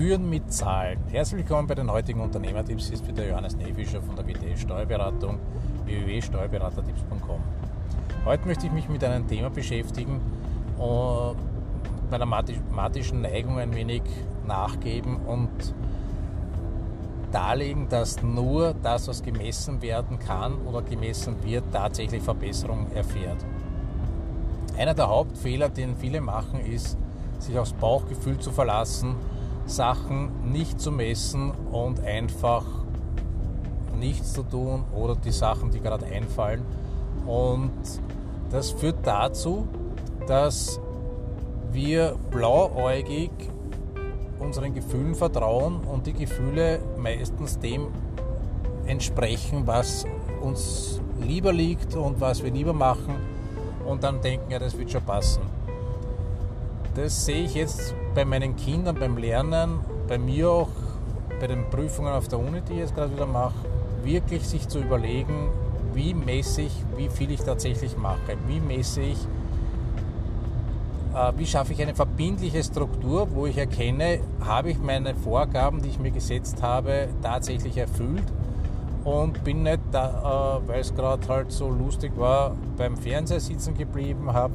Führen mit Zahlen. Herzlich willkommen bei den heutigen Unternehmertipps. Hier ist wieder Johannes Nefischer von der WT Steuerberatung www.steuerberatertipps.com. Heute möchte ich mich mit einem Thema beschäftigen und meiner mathematischen Neigung ein wenig nachgeben und darlegen, dass nur das, was gemessen werden kann oder gemessen wird, tatsächlich Verbesserung erfährt. Einer der Hauptfehler, den viele machen, ist, sich aufs Bauchgefühl zu verlassen, Sachen nicht zu messen und einfach nichts zu tun oder die Sachen, die gerade einfallen. Und das führt dazu, dass wir blauäugig unseren Gefühlen vertrauen und die Gefühle meistens dem entsprechen, was uns lieber liegt und was wir lieber machen und dann denken, ja, das wird schon passen. Das sehe ich jetzt bei meinen Kindern beim Lernen, bei mir auch bei den Prüfungen auf der Uni, die ich jetzt gerade wieder mache, wirklich sich zu überlegen, wie messe ich, wie viel ich tatsächlich mache, wie messe ich, äh, wie schaffe ich eine verbindliche Struktur, wo ich erkenne, habe ich meine Vorgaben, die ich mir gesetzt habe, tatsächlich erfüllt und bin nicht, äh, weil es gerade halt so lustig war, beim Fernseher sitzen geblieben, habe,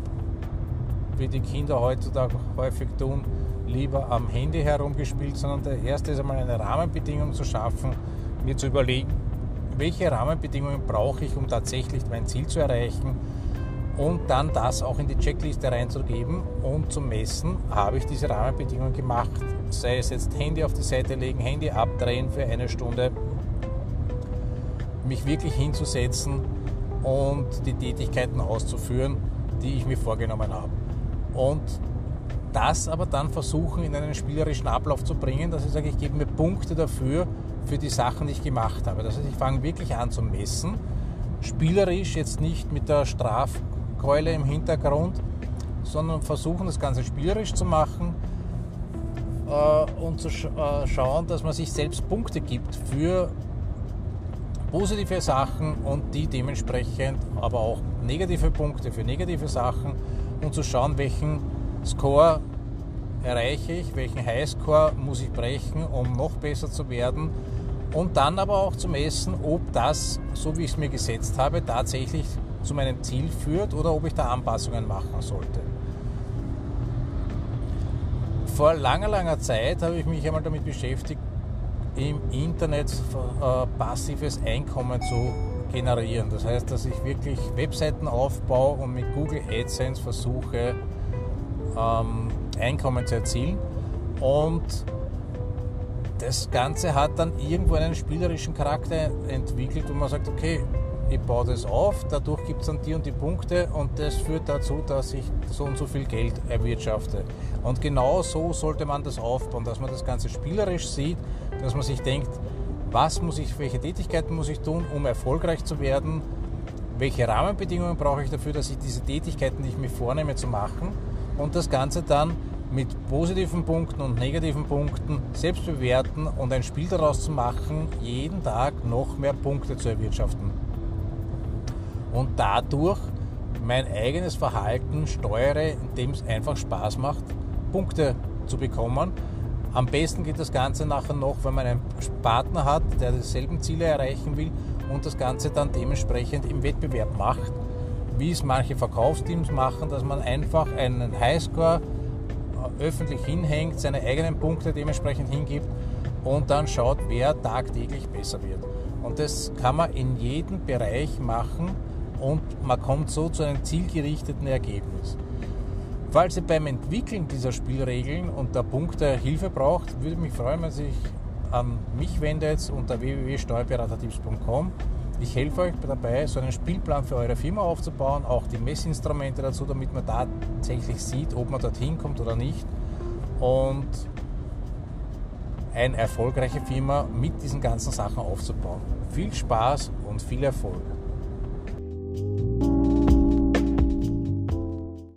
wie die Kinder heutzutage häufig tun, lieber am Handy herumgespielt, sondern der erste ist einmal eine Rahmenbedingung zu schaffen, mir zu überlegen, welche Rahmenbedingungen brauche ich, um tatsächlich mein Ziel zu erreichen und dann das auch in die Checkliste reinzugeben und zu messen, habe ich diese Rahmenbedingungen gemacht. Sei es jetzt Handy auf die Seite legen, Handy abdrehen für eine Stunde, mich wirklich hinzusetzen und die Tätigkeiten auszuführen, die ich mir vorgenommen habe. Und das aber dann versuchen in einen spielerischen Ablauf zu bringen, dass ich sage, ich gebe mir Punkte dafür, für die Sachen, die ich gemacht habe. Das heißt, ich fange wirklich an zu messen, spielerisch, jetzt nicht mit der Strafkeule im Hintergrund, sondern versuchen das Ganze spielerisch zu machen äh, und zu sch äh, schauen, dass man sich selbst Punkte gibt für positive Sachen und die dementsprechend aber auch negative Punkte für negative Sachen und zu schauen, welchen Score erreiche ich, welchen Highscore muss ich brechen, um noch besser zu werden und dann aber auch zu messen, ob das, so wie ich es mir gesetzt habe, tatsächlich zu meinem Ziel führt oder ob ich da Anpassungen machen sollte. Vor langer, langer Zeit habe ich mich einmal damit beschäftigt, im Internet äh, passives Einkommen zu generieren. Das heißt, dass ich wirklich Webseiten aufbaue und mit Google AdSense versuche, ähm, Einkommen zu erzielen. Und das Ganze hat dann irgendwo einen spielerischen Charakter entwickelt, wo man sagt, okay, ich baue das auf, dadurch gibt es dann die und die Punkte und das führt dazu, dass ich so und so viel Geld erwirtschafte. Und genau so sollte man das aufbauen, dass man das Ganze spielerisch sieht, dass man sich denkt, was muss ich, welche Tätigkeiten muss ich tun, um erfolgreich zu werden, welche Rahmenbedingungen brauche ich dafür, dass ich diese Tätigkeiten, die ich mir vornehme zu machen und das Ganze dann mit positiven Punkten und negativen Punkten selbst bewerten und ein Spiel daraus zu machen, jeden Tag noch mehr Punkte zu erwirtschaften. Und dadurch mein eigenes Verhalten steuere, indem es einfach Spaß macht, Punkte zu bekommen. Am besten geht das Ganze nachher noch, wenn man einen Partner hat, der dieselben Ziele erreichen will und das Ganze dann dementsprechend im Wettbewerb macht, wie es manche Verkaufsteams machen, dass man einfach einen Highscore öffentlich hinhängt, seine eigenen Punkte dementsprechend hingibt und dann schaut, wer tagtäglich besser wird. Und das kann man in jedem Bereich machen und man kommt so zu einem zielgerichteten Ergebnis. Falls ihr beim Entwickeln dieser Spielregeln und der Punkte Hilfe braucht, würde mich freuen, wenn ihr sich an mich wendet unter www.steuerberatertipps.com ich helfe euch dabei, so einen Spielplan für eure Firma aufzubauen, auch die Messinstrumente dazu, damit man tatsächlich sieht, ob man dorthin kommt oder nicht. Und eine erfolgreiche Firma mit diesen ganzen Sachen aufzubauen. Viel Spaß und viel Erfolg.